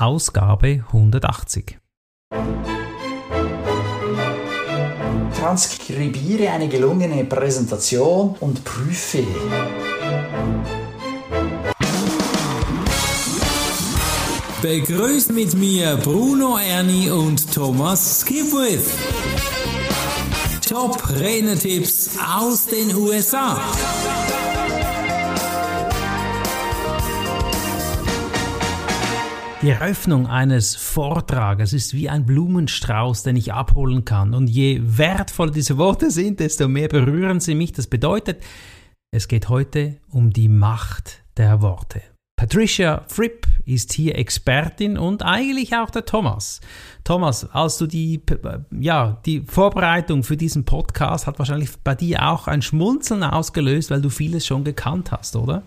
Ausgabe 180. Transkribiere eine gelungene Präsentation und prüfe. Begrüßt mit mir Bruno Ernie und Thomas Skipwith. Top Renetipps aus den USA. Die Eröffnung eines Vortrages ist wie ein Blumenstrauß, den ich abholen kann. Und je wertvoller diese Worte sind, desto mehr berühren sie mich. Das bedeutet, es geht heute um die Macht der Worte. Patricia Fripp ist hier Expertin und eigentlich auch der Thomas. Thomas, als du die, ja, die Vorbereitung für diesen Podcast hat wahrscheinlich bei dir auch ein Schmunzeln ausgelöst, weil du vieles schon gekannt hast, oder?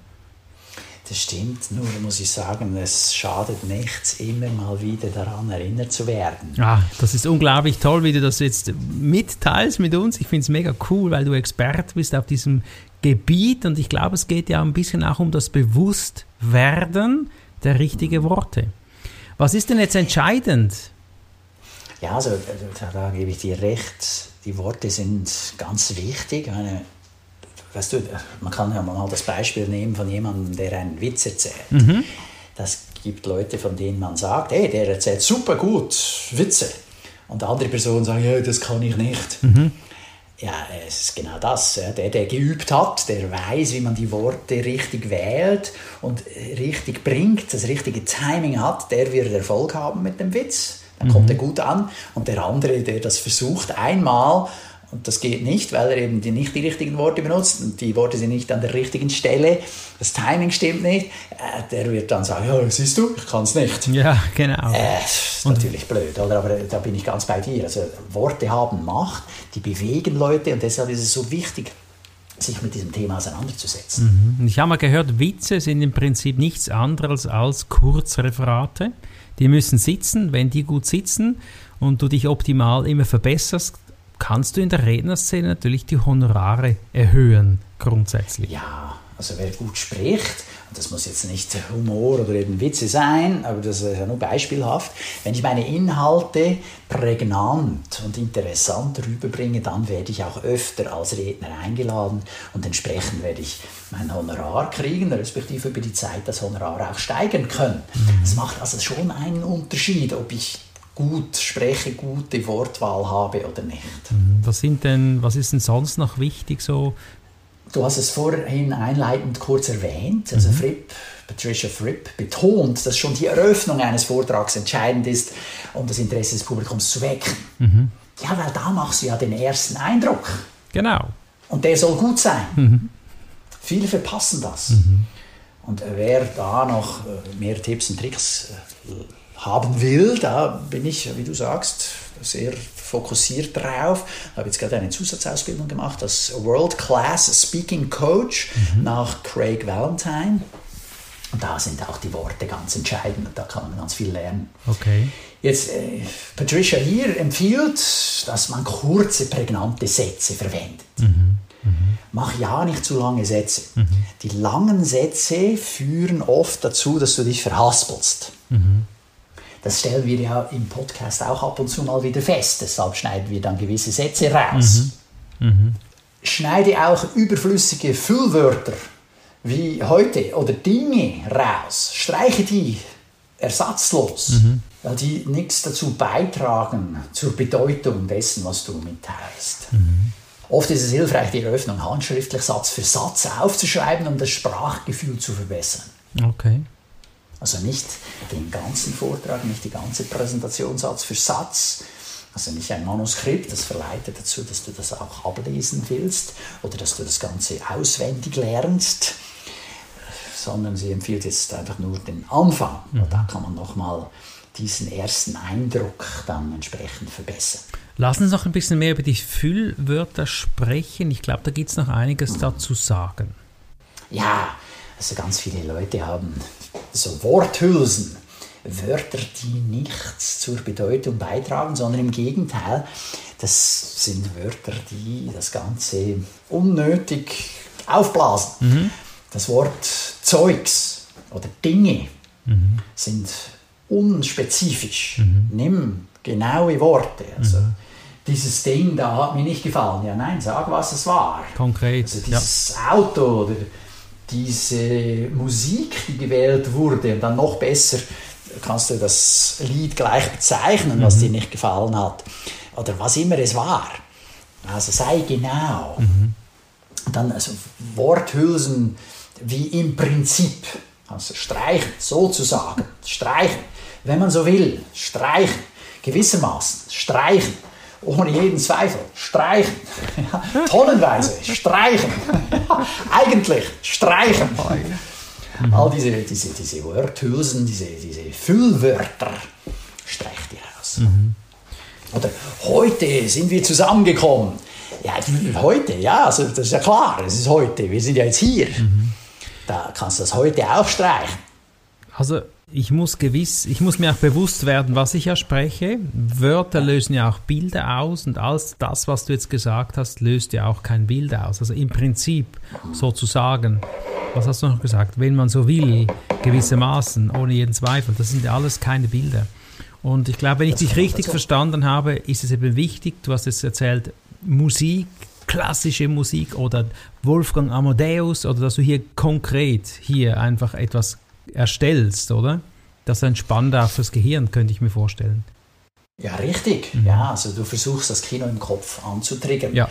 Das stimmt, nur muss ich sagen, es schadet nichts, immer mal wieder daran erinnert zu werden. Ah, das ist unglaublich toll, wie du das jetzt mitteilst mit uns. Ich finde es mega cool, weil du Experte bist auf diesem Gebiet und ich glaube, es geht ja ein bisschen auch um das Bewusstwerden der richtigen Worte. Was ist denn jetzt entscheidend? Ja, also da gebe ich dir recht. Die Worte sind ganz wichtig. Meine, weißt du, man kann ja mal das Beispiel nehmen von jemandem, der einen Witz erzählt. Mhm. Das gibt Leute, von denen man sagt, hey, der erzählt super gut Witze. Und andere Personen sagen, ja, das kann ich nicht. Mhm. Ja, es ist genau das. Der, der geübt hat, der weiß, wie man die Worte richtig wählt und richtig bringt, das richtige Timing hat, der wird Erfolg haben mit dem Witz. Dann mhm. kommt er gut an. Und der andere, der das versucht einmal und das geht nicht, weil er eben die, nicht die richtigen Worte benutzt und die Worte sind nicht an der richtigen Stelle, das Timing stimmt nicht. Äh, der wird dann sagen, ja, siehst du, ich kann es nicht. Ja, genau. Äh, ist und natürlich blöd, oder? aber da bin ich ganz bei dir. Also Worte haben Macht, die bewegen Leute und deshalb ist es so wichtig, sich mit diesem Thema auseinanderzusetzen. Mhm. Ich habe mal gehört, Witze sind im Prinzip nichts anderes als Kurzreferate. Die müssen sitzen. Wenn die gut sitzen und du dich optimal immer verbesserst, kannst du in der Rednerszene natürlich die Honorare erhöhen, grundsätzlich. Ja, also wer gut spricht, und das muss jetzt nicht Humor oder eben Witze sein, aber das ist ja nur beispielhaft, wenn ich meine Inhalte prägnant und interessant rüberbringe, dann werde ich auch öfter als Redner eingeladen und entsprechend werde ich mein Honorar kriegen, respektive über die Zeit das Honorar auch steigern können. Es mhm. macht also schon einen Unterschied, ob ich gut spreche, gute Wortwahl habe oder nicht. Mhm. Was, sind denn, was ist denn sonst noch wichtig so? Du hast es vorhin einleitend kurz erwähnt. Also mhm. Fripp, Patricia Fripp betont, dass schon die Eröffnung eines Vortrags entscheidend ist, um das Interesse des Publikums zu wecken. Mhm. Ja, weil da machst du ja den ersten Eindruck. Genau. Und der soll gut sein. Mhm. Viele verpassen das. Mhm. Und wer da noch äh, mehr Tipps und Tricks äh, haben will, da bin ich, wie du sagst, sehr fokussiert drauf. Ich habe jetzt gerade eine Zusatzausbildung gemacht als World Class Speaking Coach mhm. nach Craig Valentine. Und da sind auch die Worte ganz entscheidend und da kann man ganz viel lernen. Okay. Jetzt, äh, Patricia hier empfiehlt, dass man kurze, prägnante Sätze verwendet. Mhm. Mhm. Mach ja nicht zu lange Sätze. Mhm. Die langen Sätze führen oft dazu, dass du dich verhaspelst. Mhm. Das stellen wir ja im Podcast auch ab und zu mal wieder fest. Deshalb schneiden wir dann gewisse Sätze raus. Mhm. Mhm. Schneide auch überflüssige Füllwörter wie heute oder Dinge raus. Streiche die ersatzlos, mhm. weil die nichts dazu beitragen zur Bedeutung dessen, was du mitteilst. Mhm. Oft ist es hilfreich, die Eröffnung handschriftlich Satz für Satz aufzuschreiben, um das Sprachgefühl zu verbessern. Okay. Also nicht den ganzen Vortrag, nicht die ganze Präsentation Satz für Satz, also nicht ein Manuskript, das verleitet dazu, dass du das auch ablesen willst oder dass du das Ganze auswendig lernst, sondern sie empfiehlt jetzt einfach nur den Anfang. Mhm. Und da kann man nochmal diesen ersten Eindruck dann entsprechend verbessern. Lass uns noch ein bisschen mehr über die Füllwörter sprechen. Ich glaube, da gibt es noch einiges mhm. dazu sagen. Ja, also ganz viele Leute haben so Worthülsen, Wörter, die nichts zur Bedeutung beitragen, sondern im Gegenteil, das sind Wörter, die das Ganze unnötig aufblasen. Mhm. Das Wort Zeugs oder Dinge mhm. sind unspezifisch. Mhm. Nimm genaue Worte. Also, mhm. Dieses Ding da hat mir nicht gefallen. Ja, nein, sag, was es war. Konkret. Also dieses ja. Auto oder diese Musik, die gewählt wurde, und dann noch besser kannst du das Lied gleich bezeichnen, mhm. was dir nicht gefallen hat. Oder was immer es war. Also sei genau. Mhm. Dann also Worthülsen wie im Prinzip. Also streichen, sozusagen. Streichen, wenn man so will. Streichen, gewissermaßen. Streichen, ohne jeden Zweifel. Streichen, ja, tonnenweise. Streichen, eigentlich. Streichen. All diese, diese, diese Worthülsen, diese, diese Füllwörter, streich dir aus. Mhm. Oder heute sind wir zusammengekommen. Ja, heute, ja, also das ist ja klar, es ist heute, wir sind ja jetzt hier. Mhm. Da kannst du das heute auch streichen. Also ich muss gewiss, ich muss mir auch bewusst werden, was ich ja spreche. Wörter lösen ja auch Bilder aus und alles das, was du jetzt gesagt hast, löst ja auch kein Bild aus. Also im Prinzip sozusagen, was hast du noch gesagt? Wenn man so will, gewissermaßen, ohne jeden Zweifel, das sind ja alles keine Bilder. Und ich glaube, wenn ich dich richtig verstanden habe, ist es eben wichtig, du hast jetzt erzählt, Musik, klassische Musik oder Wolfgang Amadeus oder dass du hier konkret hier einfach etwas erstellst, oder? Das ist entspannt auch fürs Gehirn, könnte ich mir vorstellen. Ja, richtig. Mhm. Ja, also du versuchst das Kino im Kopf anzutriggern. Ja.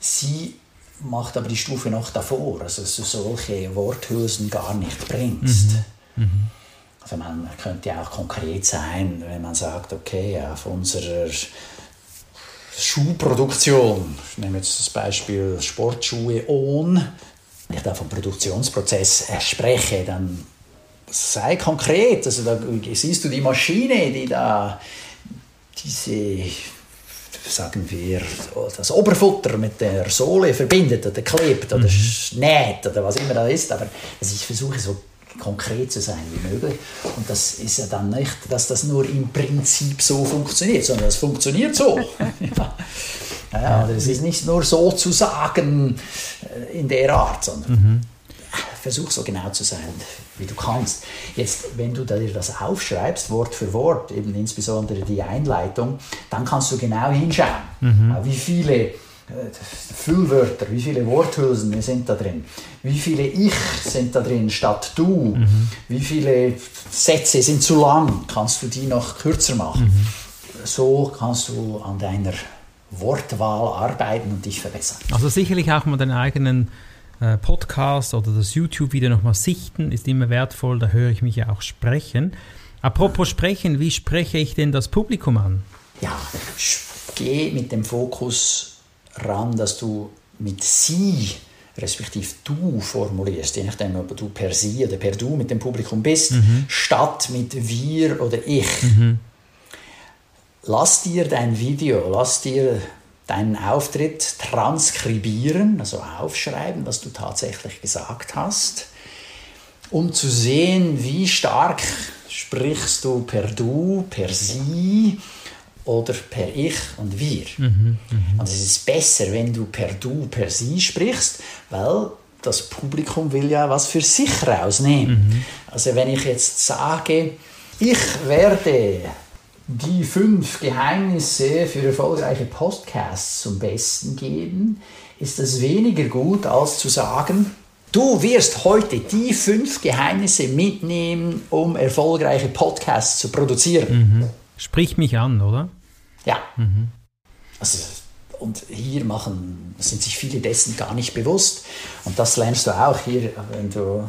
Sie macht aber die Stufe noch davor, also dass du solche Worthülsen gar nicht bringst. Mhm. Mhm. Also man könnte ja auch konkret sein, wenn man sagt, okay, auf unserer Schuhproduktion, ich nehme jetzt das Beispiel Sportschuhe ON, wenn ich da vom Produktionsprozess spreche, dann sei konkret. Also da siehst du die Maschine, die da diese, sagen wir, das Oberfutter mit der Sohle verbindet oder klebt oder mhm. näht oder was immer da ist. Aber also ich versuche so konkret zu sein wie möglich. Und das ist ja dann nicht, dass das nur im Prinzip so funktioniert, sondern es funktioniert so. ja. Ja, es ist nicht nur so zu sagen äh, in der Art, sondern mhm. Versuch so genau zu sein, wie du kannst. Jetzt, wenn du dir das aufschreibst, Wort für Wort, eben insbesondere die Einleitung, dann kannst du genau hinschauen, mhm. wie viele äh, Füllwörter, wie viele Worthülsen sind da drin, wie viele Ich sind da drin statt Du, mhm. wie viele Sätze sind zu lang, kannst du die noch kürzer machen. Mhm. So kannst du an deiner Wortwahl arbeiten und dich verbessern. Also sicherlich auch mal deinen eigenen äh, Podcast oder das YouTube-Video nochmal sichten, ist immer wertvoll, da höre ich mich ja auch sprechen. Apropos sprechen, wie spreche ich denn das Publikum an? Ja, geh mit dem Fokus ran, dass du mit sie respektive du formulierst, je nachdem, ob du per sie oder per du mit dem Publikum bist, mhm. statt mit wir oder ich. Mhm. Lass dir dein Video, lass dir deinen Auftritt transkribieren, also aufschreiben, was du tatsächlich gesagt hast, um zu sehen, wie stark sprichst du per du, per sie, oder per Ich und Wir. Mhm, mh. Und es ist besser, wenn du per Du, per Sie sprichst, weil das Publikum will ja was für sich rausnehmen. Mhm. Also wenn ich jetzt sage, ich werde die fünf Geheimnisse für erfolgreiche Podcasts zum Besten geben, ist das weniger gut, als zu sagen, du wirst heute die fünf Geheimnisse mitnehmen, um erfolgreiche Podcasts zu produzieren. Mhm. Sprich mich an, oder? Ja. Mhm. Also, und hier machen, sind sich viele dessen gar nicht bewusst. Und das lernst du auch hier, wenn du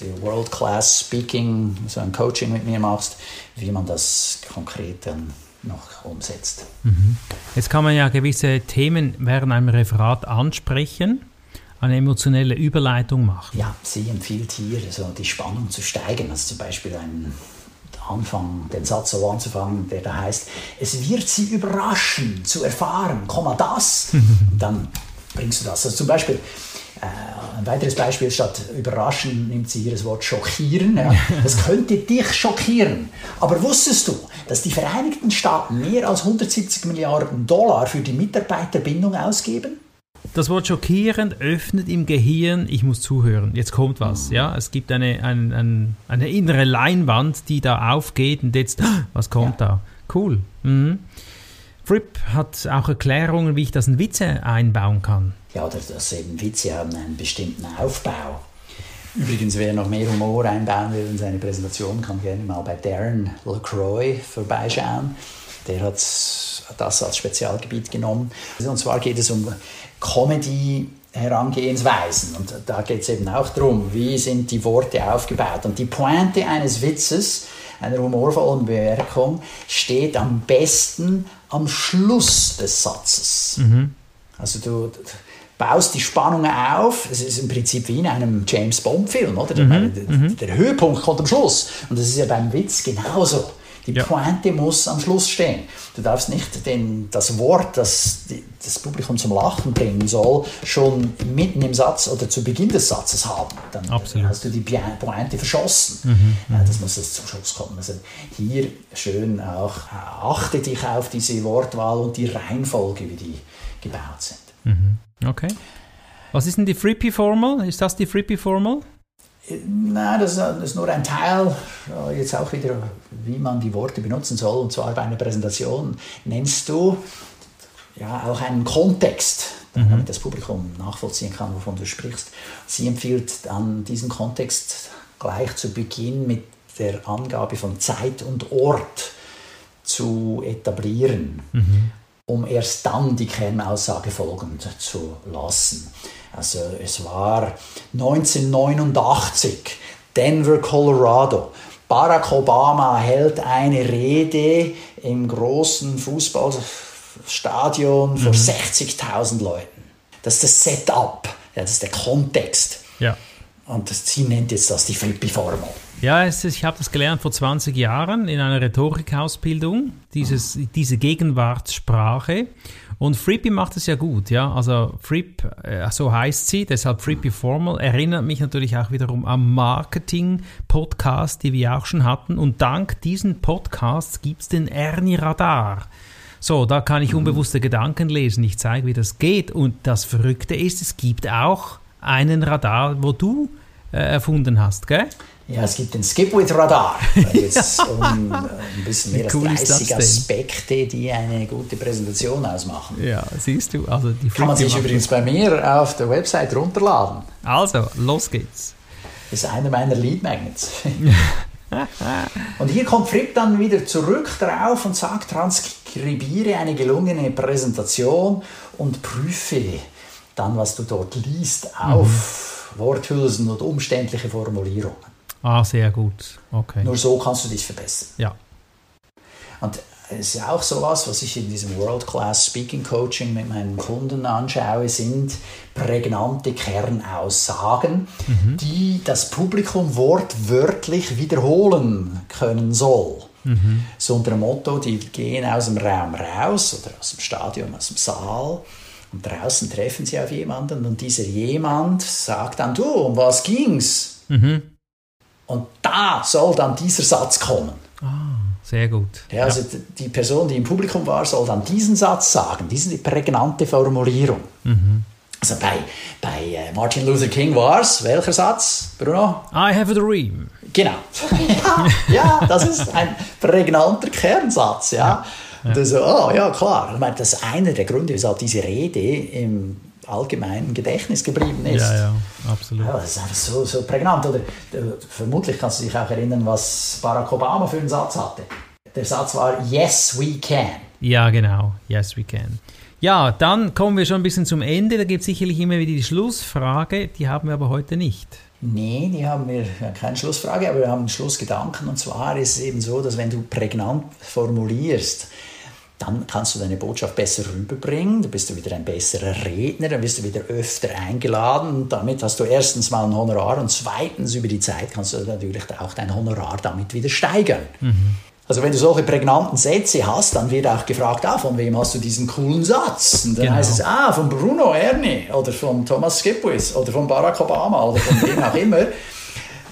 die World Class Speaking, so ein Coaching mit mir machst, wie man das konkret dann noch umsetzt. Mhm. Jetzt kann man ja gewisse Themen während einem Referat ansprechen, eine emotionelle Überleitung machen. Ja, sie empfiehlt hier, so die Spannung zu steigern. Also zum Beispiel ein anfangen, den Satz so anzufangen, der da heißt, es wird sie überraschen zu erfahren, Komma das, und dann bringst du das. Also zum Beispiel, ein weiteres Beispiel statt überraschen nimmt sie hier das Wort schockieren. Ja. Das könnte dich schockieren. Aber wusstest du, dass die Vereinigten Staaten mehr als 170 Milliarden Dollar für die Mitarbeiterbindung ausgeben? Das Wort schockierend öffnet im Gehirn, ich muss zuhören. Jetzt kommt was, ja. Es gibt eine, ein, ein, eine innere Leinwand, die da aufgeht und jetzt, was kommt ja. da? Cool. Mhm. Fripp hat auch Erklärungen, wie ich das in Witze einbauen kann. Ja, oder dass eben Witze haben einen bestimmten Aufbau. Übrigens, wer noch mehr Humor einbauen will in seine Präsentation, kann gerne mal bei Darren LaCroix vorbeischauen. Der hat das als Spezialgebiet genommen. Und zwar geht es um Comedy-Herangehensweisen. Und da geht es eben auch darum, wie sind die Worte aufgebaut. Und die Pointe eines Witzes, einer humorvollen Bemerkung, steht am besten am Schluss des Satzes. Mhm. Also du, baust die Spannung auf. Es ist im Prinzip wie in einem James Bond-Film, oder? Mhm. Der, mhm. der, Höhepunkt kommt am Schluss. Und das ist ja beim Witz genauso. Die ja. Pointe muss am Schluss stehen. Du darfst nicht den, das Wort, das das Publikum zum Lachen bringen soll, schon mitten im Satz oder zu Beginn des Satzes haben. Dann Absolut. hast du die Pointe verschossen. Mhm, ja, mhm. das muss jetzt zum Schluss kommen. Also hier schön auch, achte dich auf diese Wortwahl und die Reihenfolge, wie die gebaut sind. Mhm. Okay. Was ist denn die Frippy Formal? Ist das die Frippy Formal? Nein, das ist nur ein Teil, jetzt auch wieder, wie man die Worte benutzen soll. Und zwar bei einer Präsentation nennst du ja auch einen Kontext, mhm. damit das Publikum nachvollziehen kann, wovon du sprichst. Sie empfiehlt dann diesen Kontext gleich zu Beginn mit der Angabe von Zeit und Ort zu etablieren. Mhm um erst dann die Kernaussage folgend zu lassen. Also es war 1989, Denver, Colorado. Barack Obama hält eine Rede im großen Fußballstadion vor mhm. 60.000 Leuten. Das ist das Setup, ja, das ist der Kontext. Ja. Und sie nennt jetzt das die Flippi-Formel. Ja, ist, ich habe das gelernt vor 20 Jahren in einer Rhetorikausbildung, dieses, diese Gegenwartssprache. Und Frippy macht es ja gut, ja. Also Fripp, äh, so heißt sie, deshalb Frippy Formal, erinnert mich natürlich auch wiederum am Marketing-Podcast, die wir auch schon hatten. Und dank diesen Podcasts gibt es den Ernie Radar. So, da kann ich unbewusste Gedanken lesen. Ich zeige, wie das geht. Und das Verrückte ist, es gibt auch einen Radar, wo du äh, erfunden hast, gell? Ja, es gibt den Skip with Radar. Jetzt um äh, ein bisschen mehr als cool 30 Aspekte, die eine gute Präsentation ausmachen. Ja, siehst du. Also die Kann man sich übrigens bei mir auf der Website runterladen. Also, los geht's. Das ist einer meiner Lead Magnets. und hier kommt Fripp dann wieder zurück drauf und sagt, transkribiere eine gelungene Präsentation und prüfe dann, was du dort liest, auf mhm. Worthülsen und umständliche Formulierungen. Ah, sehr gut. Okay. Nur so kannst du dich verbessern. Ja. Und es ist auch so was, was ich in diesem World Class Speaking Coaching mit meinen Kunden anschaue, sind prägnante Kernaussagen, mhm. die das Publikum wortwörtlich wiederholen können soll. Mhm. So unter dem Motto, die gehen aus dem Raum raus oder aus dem Stadion, aus dem Saal und draußen treffen sie auf jemanden und dieser jemand sagt dann, du, um was ging's? Mhm. Und da soll dann dieser Satz kommen. Ah, sehr gut. Ja, also ja. die Person, die im Publikum war, soll dann diesen Satz sagen, diese prägnante Formulierung. Mhm. Also bei, bei äh, Martin Luther King war es, welcher Satz, Bruno? I have a dream. Genau. ja, ja, das ist ein prägnanter Kernsatz. Ja. ja. Das, oh, ja, klar. Ich meine, das ist einer der Gründe, weshalb diese Rede im allgemeinen Gedächtnis geblieben ist. Ja, ja, absolut. Ja, das ist einfach so, so prägnant. Oder, vermutlich kannst du dich auch erinnern, was Barack Obama für einen Satz hatte. Der Satz war Yes, we can. Ja, genau. Yes, we can. Ja, dann kommen wir schon ein bisschen zum Ende. Da gibt es sicherlich immer wieder die Schlussfrage. Die haben wir aber heute nicht. Nee, die haben wir ja, keine Schlussfrage, aber wir haben einen Schlussgedanken. Und zwar ist es eben so, dass wenn du prägnant formulierst, dann kannst du deine Botschaft besser rüberbringen, du bist wieder ein besserer Redner, dann wirst du wieder öfter eingeladen und damit hast du erstens mal ein Honorar und zweitens über die Zeit kannst du natürlich auch dein Honorar damit wieder steigern. Mhm. Also wenn du solche prägnanten Sätze hast, dann wird auch gefragt, ah, von wem hast du diesen coolen Satz? Und dann genau. heißt es, ah, von Bruno Erni oder von Thomas Skipwith oder von Barack Obama oder von wem auch immer.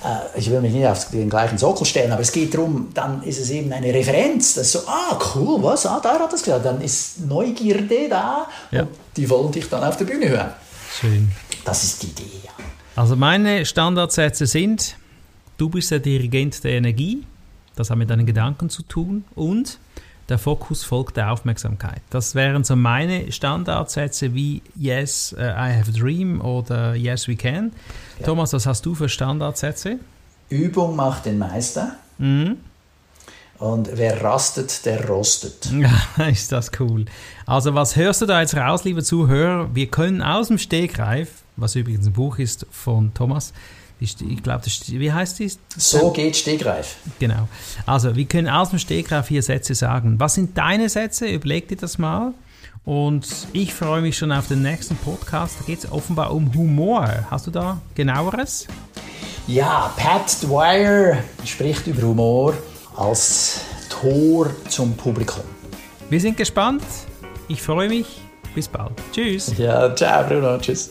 äh, ich will mich nicht auf den gleichen Sockel stellen, aber es geht darum, dann ist es eben eine Referenz, dass so, ah, cool, was, ah, da hat das gesagt, dann ist Neugierde da Ja. und die wollen dich dann auf der Bühne hören. Schön. Das ist die Idee, ja. Also meine Standardsätze sind, du bist der Dirigent der Energie, das hat mit deinen Gedanken zu tun und der Fokus folgt der Aufmerksamkeit. Das wären so meine Standardsätze wie Yes, uh, I have a dream oder Yes, we can. Thomas, was hast du für Standardsätze? Übung macht den Meister Mhm. und wer rastet, der rostet. Ja, ist das cool. Also was hörst du da jetzt raus, liebe Zuhörer? Wir können aus dem Stegreif, was übrigens ein Buch ist von Thomas, ich glaube, wie heißt die? So geht Stegreif. Genau. Also, wir können aus dem Stegreif hier Sätze sagen. Was sind deine Sätze? Überleg dir das mal. Und ich freue mich schon auf den nächsten Podcast. Da geht es offenbar um Humor. Hast du da genaueres? Ja, Pat Dwyer spricht über Humor als Tor zum Publikum. Wir sind gespannt. Ich freue mich. Bis bald. Tschüss. Ja, ciao Bruno, tschüss.